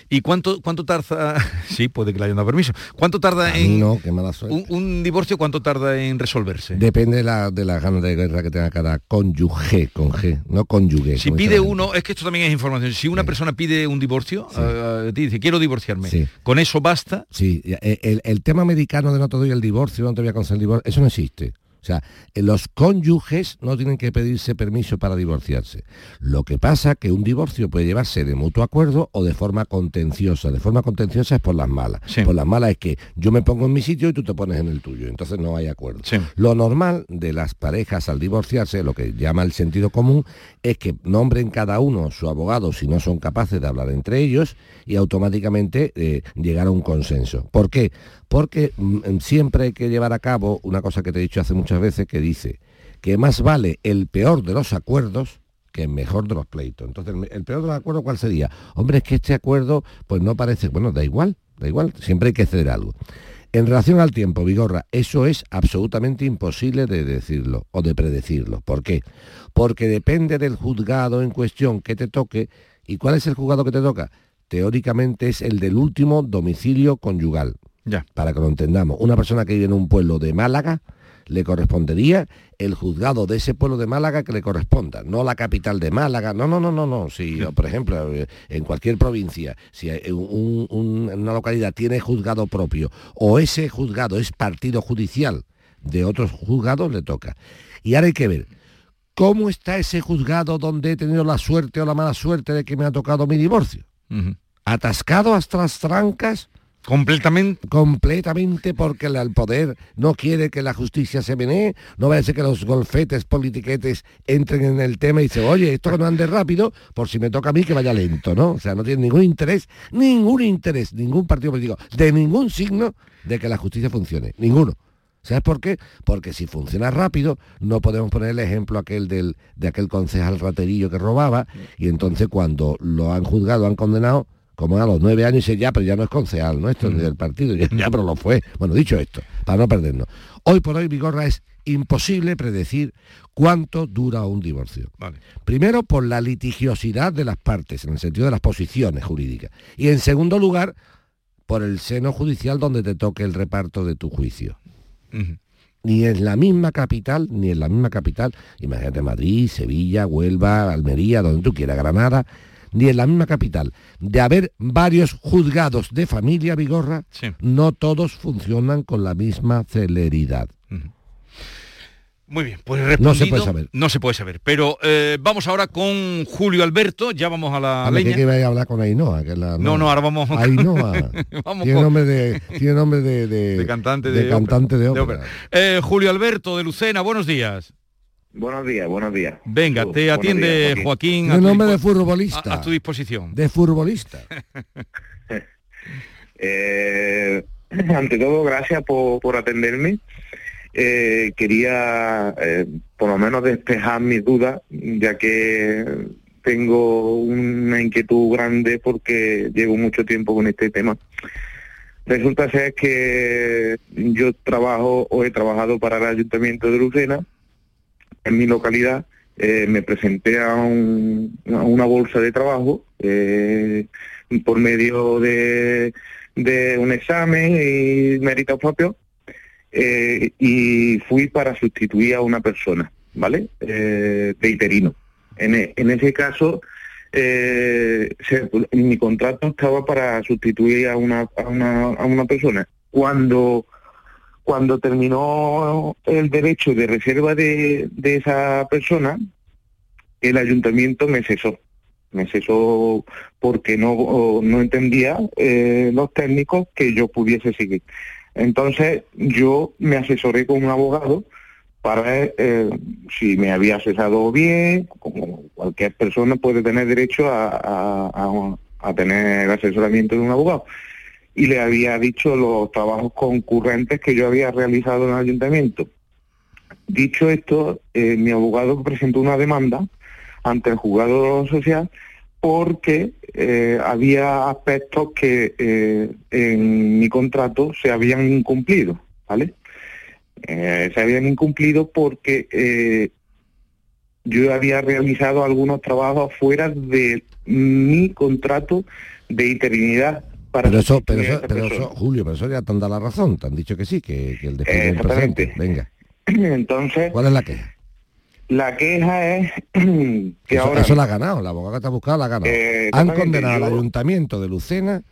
¿Y cuánto cuánto tarda? sí, puede que le hayan dado permiso. ¿Cuánto tarda A en no, qué mala suerte. un, un divorcio? ¿Cuánto tarda en resolverse? Depende de la, de las ganas de guerra que tenga cada cónyuge, con G, no cónyuge. Si pide la uno, es que esto también es información. Si una persona pide un divorcio, eh, te dice quiero divorciarme, Sí. con eso basta. Sí, eh, el, el tema americano de no te doy el divorcio, no te voy a conceder el divorcio, eso no existe. Sea, los cónyuges no tienen que pedirse permiso para divorciarse. Lo que pasa que un divorcio puede llevarse de mutuo acuerdo o de forma contenciosa. De forma contenciosa es por las malas. Por las malas es que yo me pongo en mi sitio y tú te pones en el tuyo. Entonces no hay acuerdo. Lo normal de las parejas al divorciarse, lo que llama el sentido común, es que nombren cada uno su abogado si no son capaces de hablar entre ellos y automáticamente eh, llegar a un consenso. ¿Por qué? Porque mm, siempre hay que llevar a cabo una cosa que te he dicho hace muchas veces que dice que más vale el peor de los acuerdos que el mejor de los pleitos. Entonces, el, el peor de los acuerdos, ¿cuál sería? Hombre, es que este acuerdo, pues no parece, bueno, da igual, da igual, siempre hay que ceder algo. En relación al tiempo, Vigorra, eso es absolutamente imposible de decirlo o de predecirlo. ¿Por qué? Porque depende del juzgado en cuestión que te toque. ¿Y cuál es el juzgado que te toca? Teóricamente es el del último domicilio conyugal. Ya. Para que lo entendamos. Una persona que vive en un pueblo de Málaga le correspondería el juzgado de ese pueblo de Málaga que le corresponda, no la capital de Málaga, no, no, no, no, no, si por ejemplo eh, en cualquier provincia, si hay un- un- una localidad tiene juzgado propio o ese juzgado es partido judicial de otros juzgados, le toca. Y ahora hay que ver, ¿cómo está ese juzgado donde he tenido la suerte o la mala suerte de que me ha tocado mi divorcio? ¿Atascado hasta las trancas? Completamente. Completamente porque el poder no quiere que la justicia se menee, no vaya a ser que los golfetes politiquetes entren en el tema y dicen, oye, esto no ande rápido, por si me toca a mí que vaya lento, ¿no? O sea, no tiene ningún interés, ningún interés, ningún partido político, de ningún signo de que la justicia funcione, ninguno. ¿Sabes por qué? Porque si funciona rápido, no podemos poner el ejemplo aquel del, de aquel concejal raterillo que robaba, y entonces cuando lo han juzgado, han condenado, como a los nueve años, dice ya, pero ya no es concejal, ¿no? Esto es del partido, ya, ya, pero lo fue. Bueno, dicho esto, para no perdernos. Hoy por hoy, Vigorra, es imposible predecir cuánto dura un divorcio. Primero, por la litigiosidad de las partes, en el sentido de las posiciones jurídicas. Y en segundo lugar, por el seno judicial donde te toque el reparto de tu juicio ni en la misma capital, ni en la misma capital, imagínate Madrid, Sevilla, Huelva, Almería, donde tú quieras, Granada, ni en la misma capital, de haber varios juzgados de familia Vigorra, no todos funcionan con la misma celeridad. Muy bien, pues No se respondido, puede saber. No se puede saber. Pero eh, vamos ahora con Julio Alberto, ya vamos a la A ver, leña. que iba a hablar con Ainhoa, que la No, no, ahora vamos Ainhoa. Vamos tiene con- nombre de tiene nombre de, de, de cantante de de, cantante ópera. de ópera. Eh, Julio Alberto de Lucena, buenos días. Buenos días, buenos días. Venga, te días, atiende Joaquín. tu nombre de futbolista. A, a tu disposición. De futbolista. Eh, ante todo, gracias por, por atenderme. Eh, quería eh, por lo menos despejar mis dudas, ya que tengo una inquietud grande porque llevo mucho tiempo con este tema. Resulta ser que yo trabajo o he trabajado para el Ayuntamiento de Lucena, en mi localidad, eh, me presenté a, un- una bolsa de trabajo eh, por medio de, de un examen y méritos propios eh, y fui para sustituir a una persona, ¿vale? Eh, de interino. En, e- en ese caso, eh, se- mi contrato estaba para sustituir a una, a una, a una persona. Cuando cuando terminó el derecho de reserva de, esa persona, el ayuntamiento me cesó. Me cesó porque no, no entendía eh, los técnicos que yo pudiese seguir. Entonces yo me asesoré con un abogado para ver eh, si me había cesado bien, como cualquier persona puede tener derecho a, a- a- a tener asesoramiento de un abogado y le había dicho los trabajos concurrentes que yo había realizado en el ayuntamiento. Dicho esto, eh, mi abogado presentó una demanda ante el juzgado social porque eh, había aspectos que eh, en mi contrato se habían incumplido, ¿vale? Se habían incumplido porque yo había realizado algunos trabajos fuera de mi contrato de interinidad para Pero eso, pero eso, pero eso, Julio, pero eso ya te han dado la razón, te han dicho que sí, que, que el despido es presente. Venga, Entonces, ¿cuál es la queja? la queja es que Eso, ahora eso la ha ganado, la abogada que te ha buscado la ha ganado. Eh, Han condenado al ayuntamiento de Lucena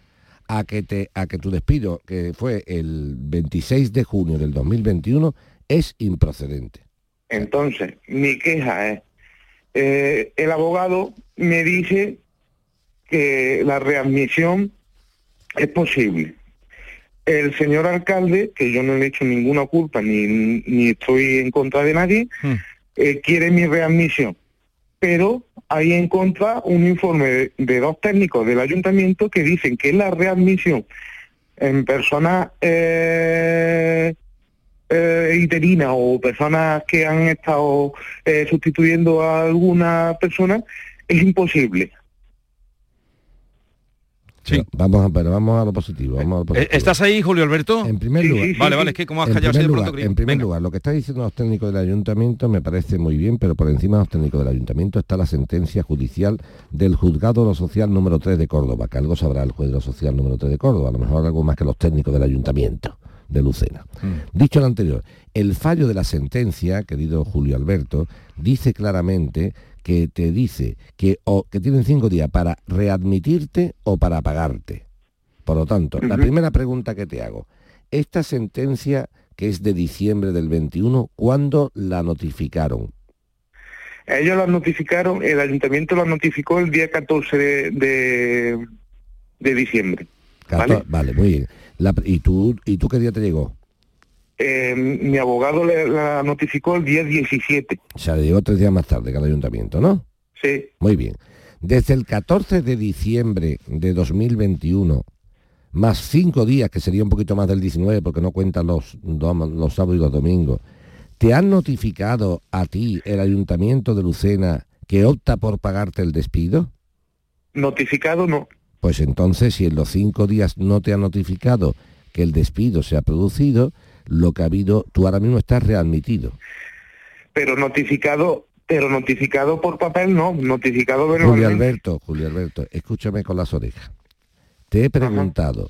a que, te, a que tu despido, que fue el 26 de junio del 2021, es improcedente. Entonces, mi queja es, eh, el abogado me dice que la readmisión es posible. El señor alcalde, que yo no le he hecho ninguna culpa ni, ni estoy en contra de nadie, eh, quiere mi readmisión. Pero hay en contra un informe de, de dos técnicos del ayuntamiento que dicen que la readmisión en personas eh, eh, interinas o personas que han estado eh, sustituyendo a alguna persona es imposible. Sí. Vamos a, pero vamos a lo positivo. Vamos a lo positivo. Eh, ¿Estás ahí, Julio Alberto? En primer lugar, vale, vale, es que como has en callado de lugar, pronto... en primer Venga. lugar, lo que están diciendo los técnicos del ayuntamiento me parece muy bien, pero por encima de los técnicos del ayuntamiento está la sentencia judicial del juzgado de lo social número 3 de Córdoba, que algo sabrá el juez de lo social número 3 de Córdoba, a lo mejor algo más que los técnicos del ayuntamiento de Lucena. Dicho lo anterior, el fallo de la sentencia, querido Julio Alberto, dice claramente que te dice que, o, que tienen cinco días para readmitirte o para pagarte. Por lo tanto, la primera pregunta que te hago, esta sentencia que es de diciembre del 21, ¿cuándo la notificaron? Ellos lo notificaron, el ayuntamiento lo notificó el día 14 de, de, de diciembre. Cato- Vale, muy bien. La- ¿y, tú, ¿Y tú qué día te llegó? Eh, mi abogado le, la notificó el día 17. O sea, le llegó tres días más tarde que al ayuntamiento, ¿no? Sí. Muy bien. Desde el 14 de diciembre de 2021, más cinco días, que sería un poquito más del 19 porque no cuentan los, los sábados y los domingos, ¿te han notificado a ti el ayuntamiento de Lucena que opta por pagarte el despido? Notificado no. Pues entonces, si en los cinco días no te han notificado que el despido se ha producido, lo que ha habido, tú ahora mismo estás readmitido. Pero notificado, pero notificado por papel no, notificado Julio verbalmente. Alberto, Julio Alberto, escúchame con las orejas. Te he preguntado,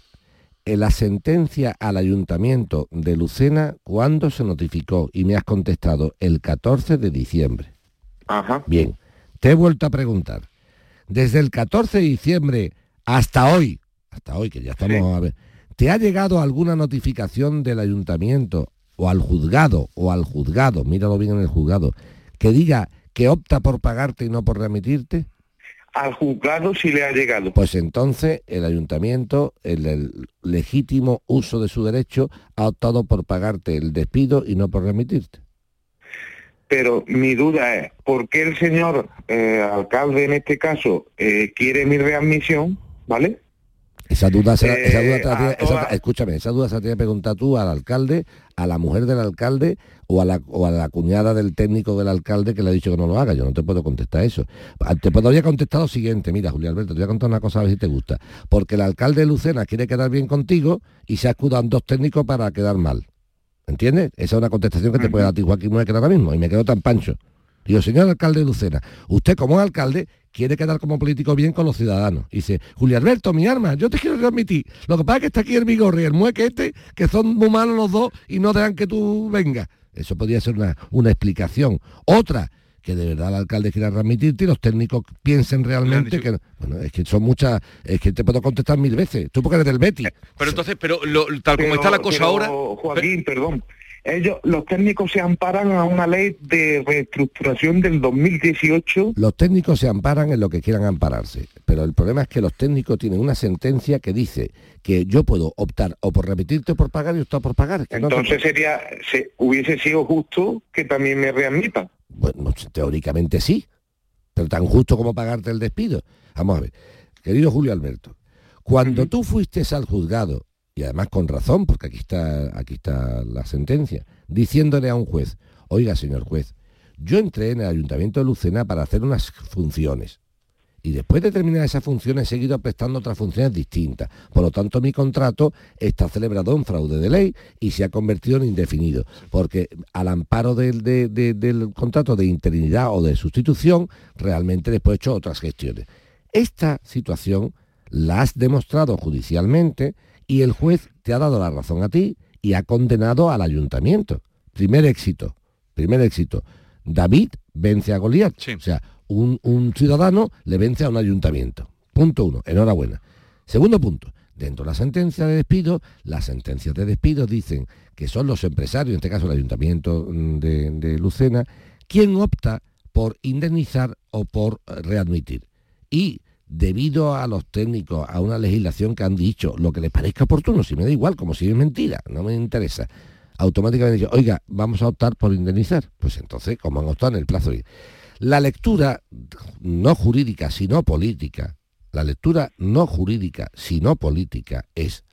en la sentencia al ayuntamiento de Lucena, ¿cuándo se notificó? Y me has contestado, el 14 de diciembre. Ajá. Bien, te he vuelto a preguntar, desde el 14 de diciembre hasta hoy, hasta hoy que ya estamos a ver, ¿te ha llegado alguna notificación del ayuntamiento o al juzgado o al juzgado, míralo bien en el juzgado, que diga que opta por pagarte y no por remitirte? Al juzgado sí le ha llegado. Pues entonces el ayuntamiento, en el legítimo uso de su derecho, ha optado por pagarte el despido y no por remitirte. Pero mi duda es, ¿por qué el señor eh, alcalde en este caso eh, quiere mi readmisión? ¿Vale? Esa duda, se la- esa Eh, duda te la a tiene- esa- toda- escúchame, esa duda se la tiene que preguntar tú al alcalde, a la mujer del alcalde o a, la, o a la cuñada del técnico del alcalde que le ha dicho que no lo haga. Yo no te puedo contestar eso. Ah, Te podría contestar lo siguiente, mira, Julio Alberto, te voy a contar una cosa a ver si te gusta. Porque el alcalde de Lucena quiere quedar bien contigo y se escudan dos técnicos para quedar mal. ¿Entiendes? Esa es una contestación que te puede dar a ti Joaquín Muecker ahora mismo y me quedo tan pancho. Digo, señor alcalde de Lucena, usted como alcalde quiere quedar como político bien con los ciudadanos. Y dice, Julio Alberto, mi arma, yo te quiero transmitir. Lo que pasa es que está aquí el Vigorri y el Mueque este, que son muy malos los dos y no dejan que tú vengas. Eso podría ser una, una explicación. Otra, que de verdad el alcalde quiera transmitirte y los técnicos piensen realmente que... Bueno, es que son muchas... Es que te puedo contestar mil veces. Tú porque eres del Betty. Pero entonces, pero lo- tal como está la cosa pero, ahora... Joaquín, perdón. Ellos, los técnicos se amparan a una ley de reestructuración del 2018 Los técnicos se amparan en lo que quieran ampararse, pero el problema es que los técnicos tienen una sentencia que dice que yo puedo optar o por remitirte o por pagar y optar por pagar. No Entonces sería, se, hubiese sido justo que también me readmita. Bueno, teóricamente sí, pero tan justo como pagarte el despido. Vamos a ver, querido Julio Alberto, cuando tú fuiste al juzgado, y además con razón, porque aquí está, aquí está la sentencia, diciéndole a un juez, oiga señor juez, yo entré en el Ayuntamiento de Lucena para hacer unas funciones. Y después de terminar esas funciones he seguido prestando otras funciones distintas. Por lo tanto, mi contrato está celebrado en fraude de ley y se ha convertido en indefinido. Porque al amparo del, de- de- del contrato de interinidad o de sustitución, realmente después he hecho otras gestiones. Esta situación la has demostrado judicialmente y el juez te ha dado la razón a ti y ha condenado al ayuntamiento. Primer éxito, primer éxito. David vence a Goliat. O sea, un, un ciudadano le vence a un ayuntamiento. Punto uno, enhorabuena. Segundo punto, Dentro de la sentencia de despido, las sentencias de despido dicen que son los empresarios, en este caso el ayuntamiento mm, de, de Lucena, quien opta por indemnizar o por eh, readmitir. Y debido a los técnicos, a una legislación que han dicho lo que les parezca oportuno, si me da igual, como si es mentira, no me interesa, automáticamente oiga, vamos a optar por indemnizar. Pues entonces, como han optado en el plazo. La lectura no jurídica, sino política, la lectura no jurídica, sino política es,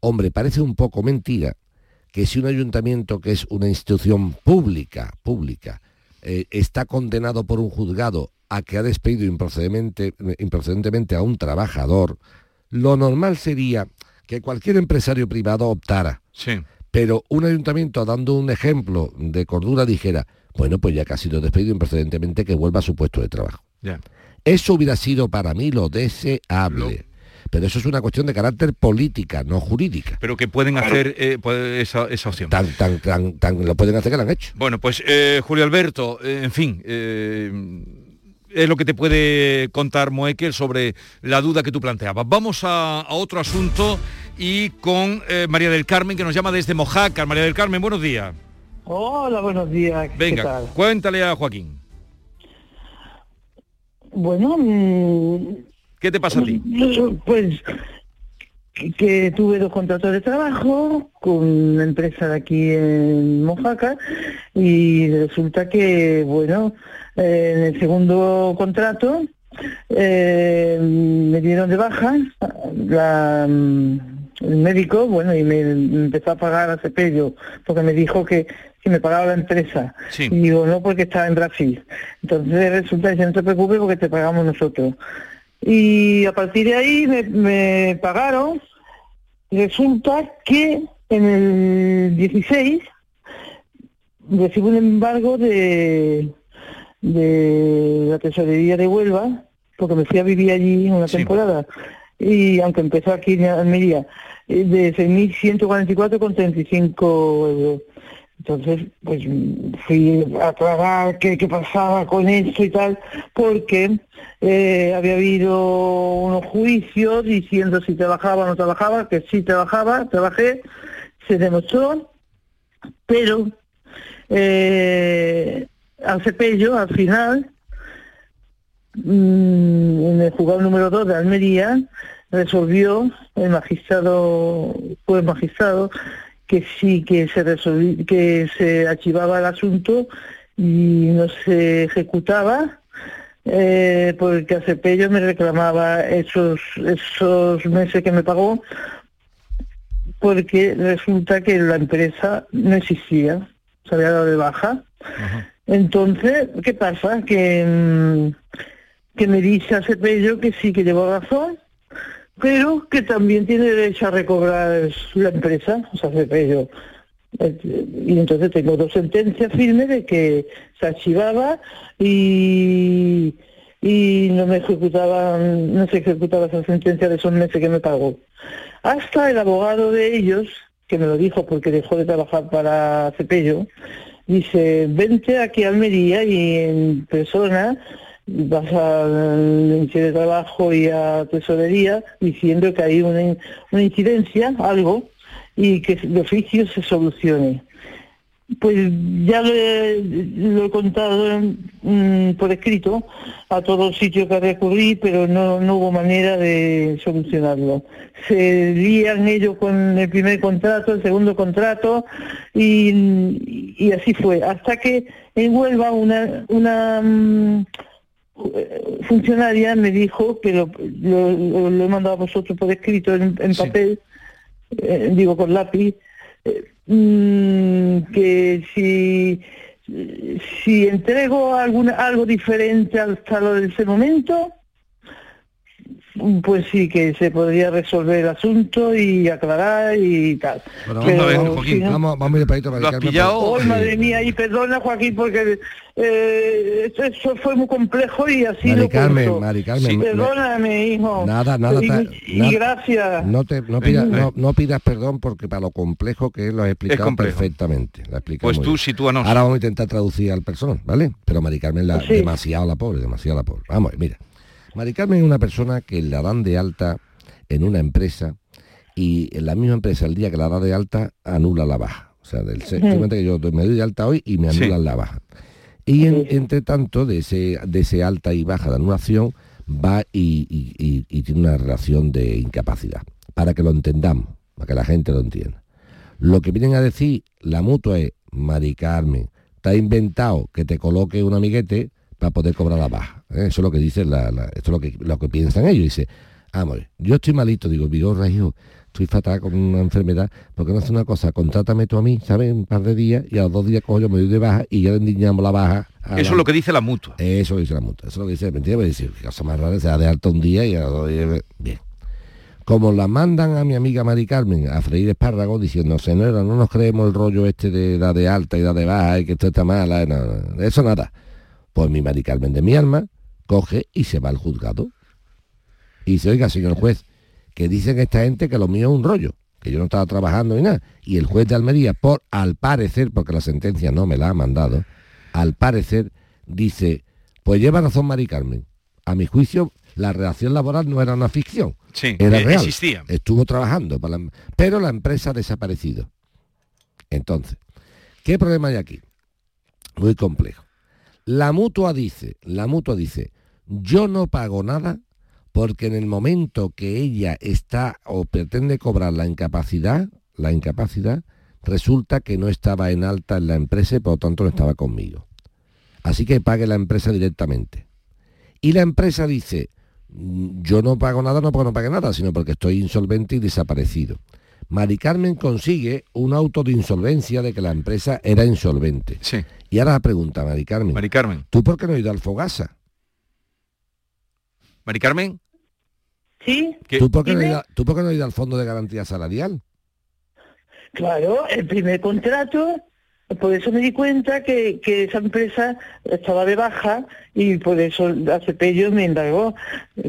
hombre, parece un poco mentira que si un ayuntamiento que es una institución pública, pública, eh, está condenado por un juzgado a que ha despedido improcedentemente, improcedentemente a un trabajador, lo normal sería que cualquier empresario privado optara. Sí. Pero un ayuntamiento, dando un ejemplo de cordura, dijera, bueno, pues ya que ha sido despedido improcedentemente, que vuelva a su puesto de trabajo. Ya. Eso hubiera sido para mí lo deseable. Pero eso es una cuestión de carácter política, no jurídica. Pero que pueden hacer eh, puede- esa, esa opción. Tan, tan, tan, tan, lo pueden hacer que lo han hecho. Bueno, pues eh, Julio Alberto, eh, en fin, eh, es lo que te puede contar Moekel sobre la duda que tú planteabas. Vamos a, a otro asunto y con eh, María del Carmen, que nos llama desde Mojácar. María del Carmen, buenos días. Hola, buenos días. ¿Qué Venga, tal? cuéntale a Joaquín. Bueno, mm, ¿Qué te pasa a ti? pues que, que tuve dos contratos de trabajo con una empresa de aquí en Mojaca y resulta que, bueno, eh, en el segundo contrato eh, me dieron de baja la, mm, el médico, bueno, y me, empezó a pagar a Cepello, porque me dijo que si me pagaba la empresa. Sí. Y digo, no, porque estaba en Brasil. Entonces resulta que no te preocupes porque te pagamos nosotros. Y a partir de ahí me, me pagaron. Resulta que en el 16 recibo un embargo de, de la tesorería de Huelva, porque me fui a vivir allí una temporada. Y aunque empezó aquí en Almería, eh, de 6.144,35 euros. Entonces, pues fui a aclarar qué, pasaba con esto y tal, porque eh, había habido unos juicios diciendo si trabajaba o no trabajaba, que sí trabajaba, trabajé, se demostró, pero eh, al cepello, al final, mm, en el juzgado número 2 de Almería, resolvió el magistrado, fue el magistrado, que sí que se resolvi- que se archivaba el asunto y no se ejecutaba eh, porque a Cepello me reclamaba esos esos meses que me pagó porque resulta que la empresa no existía, se había dado de baja. Entonces, ¿qué pasa? Que, mm, que me dice a Cepello que sí que llevo razón, pero que también tiene derecho a recobrar la empresa, o sea, Cepello. Eh, Y entonces tengo dos sentencias firmes de que se archivaba y, y no me ejecutaban, no se ejecutaba esa sentencia de esos meses que me pagó. Hasta el abogado de ellos, que me lo dijo porque dejó de trabajar para Cepello, dice, vente aquí a Almería y en persona vas al Ministerio de Trabajo y a Tesorería diciendo que hay una, una incidencia, algo, y que de oficio se solucione. Pues ya lo he, lo he contado mm, por escrito a todos los sitios que recurrí, pero no, no hubo manera de solucionarlo. Se lían ellos con el primer contrato, el segundo contrato, y, y así fue. Hasta que en Huelva una, una mm, eh, funcionaria me dijo, que lo, lo- he mandado a vosotros por escrito en, en papel, eh, digo con lápiz, eh, mm, que si, si entrego alguna, algo diferente hasta lo de ese momento, pues sí que se podría resolver el asunto y aclarar y tal. Bueno, Pero vamos, a ver, si Joaquín, no- vamos, vamos a ir para ¿Lo has pillado? Ay, madre mía, y perdona Joaquín porque eh, eso- fue muy complejo y así Mari lo Carmen. Mari Carmen, Sí, me- perdóname, hijo. Nada, nada. Y, ta- y nada- gracias. No, te, no, pidas, no, no pidas perdón porque para lo complejo que es lo has explicado perfectamente. explicado Pues tú sitúanos. Ahora vamos a intentar traducir al personal, ¿vale? Pero Mari Carmen la, Sí. demasiado la pobre, demasiado la pobre. Vamos, mira. Mari Carmen es una persona que la dan de alta en una empresa y en la misma empresa el día que la da de alta anula la baja. O sea, del, simplemente que yo me doy de alta hoy y me Sí. anulan la baja. Y en- entre tanto, de ese, de ese alta y baja de anulación, va y, y- y- y tiene una relación de incapacidad. Para que lo entendamos, para que la gente lo entienda. Lo que vienen a decir la mutua es, Mari Carmen, te ha inventado que te coloque un amiguete para poder cobrar la baja. ¿eh? Eso es lo que dice la, la- esto es lo que, lo que piensan ellos. Dice, vamos, yo estoy malito, digo, Vigorra, hijo, estoy fatal con una enfermedad, porque no hace una cosa, contrátame tú a mí, ¿sabes? Un par de días y a los dos días cojo yo me doy de baja y ya le endiñamos la baja. Eso la- es lo que dice la mutua. Eso dice la mutua, eso es lo que dice, ¿me entiendes? Pues dice, "Qué cosa más rara, se da de alta un día y a los dos días... Bien. Como la mandan a mi amiga Mari Carmen a freír espárragos diciendo, señora, no nos creemos el rollo este de da de alta y da de baja y que esto está mala, no, no, eso nada. Pues mi Mari Carmen de mi alma coge y se va al juzgado. Y dice, oiga, señor juez, que dicen esta gente que lo mío es un rollo, que yo no estaba trabajando ni nada. Y el juez de Almería, por al parecer, porque la sentencia no me la ha mandado, al parecer dice, pues lleva razón Mari Carmen. A mi juicio, la relación laboral no era una ficción. Sí, era eh, real. existía. Estuvo trabajando, para la- pero la empresa ha desaparecido. Entonces, ¿qué problema hay aquí? Muy complejo. La mutua dice, la mutua dice, yo no pago nada porque en el momento que ella está o pretende cobrar la incapacidad, la incapacidad, resulta que no estaba en alta en la empresa y por lo tanto no estaba conmigo. Así que pague la empresa directamente. Y la empresa dice, "Mm, yo no pago nada no porque no pague nada, sino porque estoy insolvente y desaparecido. Mari Carmen consigue un auto de insolvencia de que la empresa era insolvente. Y ahora la pregunta, Mari Carmen. Mari Carmen. ¿Tú por qué no has ido al Fogasa? Mari Carmen. Sí. ¿Tú por, qué no ido, ¿Tú por qué no has ido al Fondo de Garantía Salarial? Claro, el primer contrato, por eso me di cuenta que, que esa empresa estaba de baja y por eso la Cepello me indagó,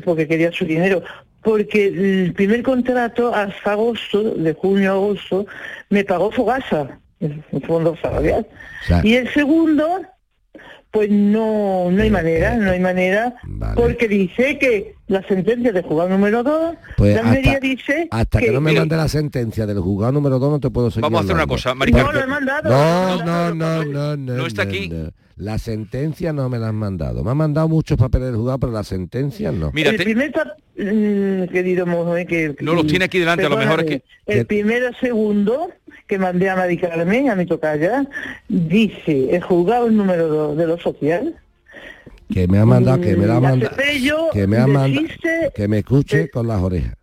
porque quería su dinero. Porque el primer contrato hasta agosto, de junio a agosto, me pagó Fogasa, el fondo salarial. y el segundo, pues no, no hay manera, no hay manera, porque dice que la sentencia de jugador número 2, Pues Almería hasta, dice hasta que, no me mande la sentencia del juzgado número 2 no te puedo seguir Vamos a hacer una cosa, Mari No, lo he mandado. No, no, no, no, no. No está aquí. La sentencia no me la han mandado. Me han mandado muchos papeles del juzgado, pero la sentencia no. el primer pap- mm, querido Mojo, que, No los tiene aquí delante, a lo mejor es que- el primero segundo que mandé a Mari Carmen, a mi tocaya, dice el juzgado número 2 de lo social, Que me ha mandado, que me la ha Mm, mandado. Cepello Que me ha mandado. desiste Que me escuche con las orejas.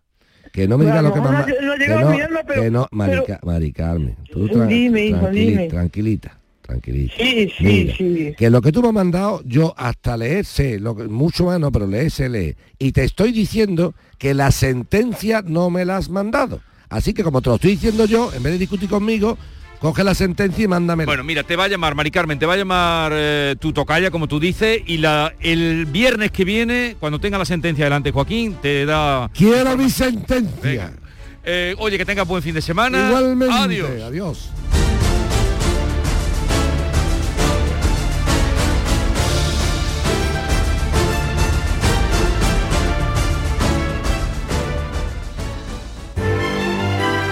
Que no me Bueno, diga lo que me ha mejor ma- no ha que no, que no, Mari, pero- Mari Carmen, tú tra- Dime, hijo, dime. tranquilita, tranquilita. Sí, sí, Mira, sí. Que lo que tú me has mandado, yo hasta leer sé, lo que- mucho más no, pero leer sé leer. Y te estoy diciendo que la sentencia no me la has mandado. Así que como te lo estoy diciendo yo, en vez de discutir conmigo, coge la sentencia y mándame. Bueno, mira, te va a llamar, Mari Carmen, te va a llamar eh, tu tocaya, como tú dices, y la, el viernes que viene, cuando tenga la sentencia delante, Joaquín, te da... Quiero mi sentencia. Eh, oye, que tengas buen fin de semana. Igualmente. Adiós. Adiós.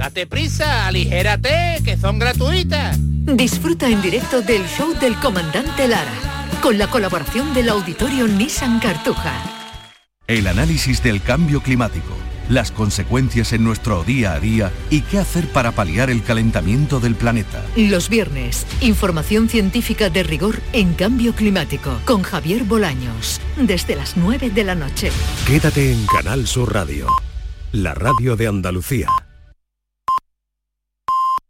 Date prisa, aligérate, que son gratuitas. Disfruta en directo del show del comandante Lara, con la colaboración del auditorio Nissan Cartuja. El análisis del cambio climático, las consecuencias en nuestro día a día y qué hacer para paliar el calentamiento del planeta. Los viernes, información científica de rigor en cambio climático, con Javier Bolaños, desde las 9 de la noche. Quédate en Canal Sur Radio, la radio de Andalucía.